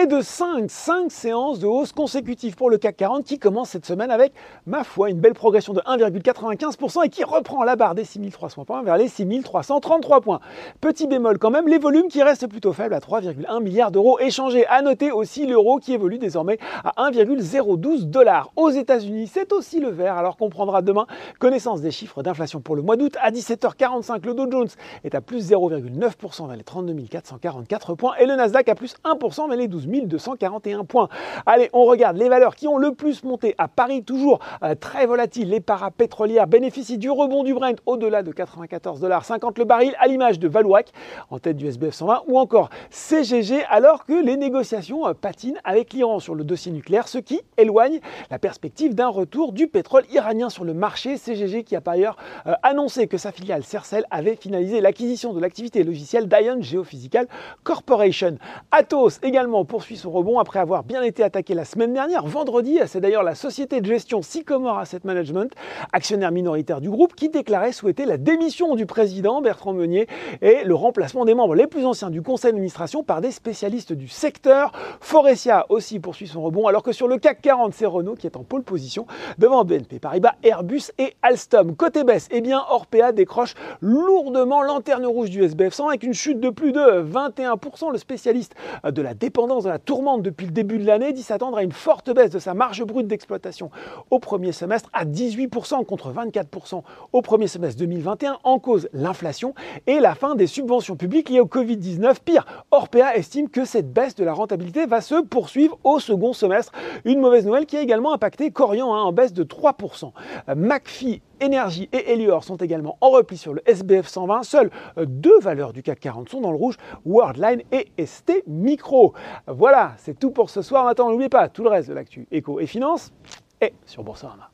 et de 5, 5 séances de hausse consécutives pour le CAC 40 qui commence cette semaine avec, ma foi, une belle progression de 1,95% et qui reprend la barre des 6300 points vers les 6333 points. Petit bémol quand même, les volumes qui restent plutôt faibles à 3,1 milliards d'euros échangés. À noter aussi l'euro qui évolue désormais à 1,012 dollars. Aux États-Unis, c'est aussi le vert, alors qu'on prendra demain connaissance des chiffres d'inflation pour le mois d'août. À 17h45, le Dow Jones est à plus 0,9% vers les 32 444 points et le Nasdaq à plus 1% vers les 12 241 points. Allez, on regarde les valeurs qui ont le plus monté à Paris, toujours euh, très volatile. Les parapétrolières bénéficient du rebond du Brent au-delà de 94,50$ le baril, à l'image de Valouac en tête du SBF 120 ou encore CGG, alors que les négociations euh, patinent avec l'Iran sur le dossier nucléaire, ce qui éloigne la perspective d'un retour du pétrole iranien sur le marché. CGG qui a par ailleurs euh, annoncé que sa filiale Cercel avait finalisé l'acquisition de l'activité logicielle d'Ion Geophysical Corporation. Atos également poursuit son rebond après avoir bien été attaqué la semaine dernière. Vendredi, c'est d'ailleurs la société de gestion Sycomore Asset Management, actionnaire minoritaire du groupe, qui déclarait souhaiter la démission du président Bertrand Meunier et le remplacement des membres les plus anciens du conseil d'administration par des spécialistes du secteur. Forestia aussi poursuit son rebond, alors que sur le CAC 40, c'est Renault qui est en pole position devant BNP Paribas, Airbus et Alstom. Côté baisse, eh bien Orpea décroche lourdement lanterne rouge du SBF 100 avec une chute de plus de 21%. Le spécialiste de la dépendance de la tourmente depuis le début de l'année dit s'attendre à une forte baisse de sa marge brute d'exploitation au premier semestre à 18% contre 24% au premier semestre 2021 en cause l'inflation et la fin des subventions publiques liées au Covid-19. Pire, Orpea estime que cette baisse de la rentabilité va se poursuivre au second semestre. Une mauvaise nouvelle qui a également impacté Corian hein, en baisse de 3%. McPhee Énergie et Elior sont également en repli sur le SBF 120. Seules euh, deux valeurs du CAC 40 sont dans le rouge, Worldline et ST Micro. Voilà, c'est tout pour ce soir. Maintenant, n'oubliez pas, tout le reste de l'actu éco et finance est sur Boursorama.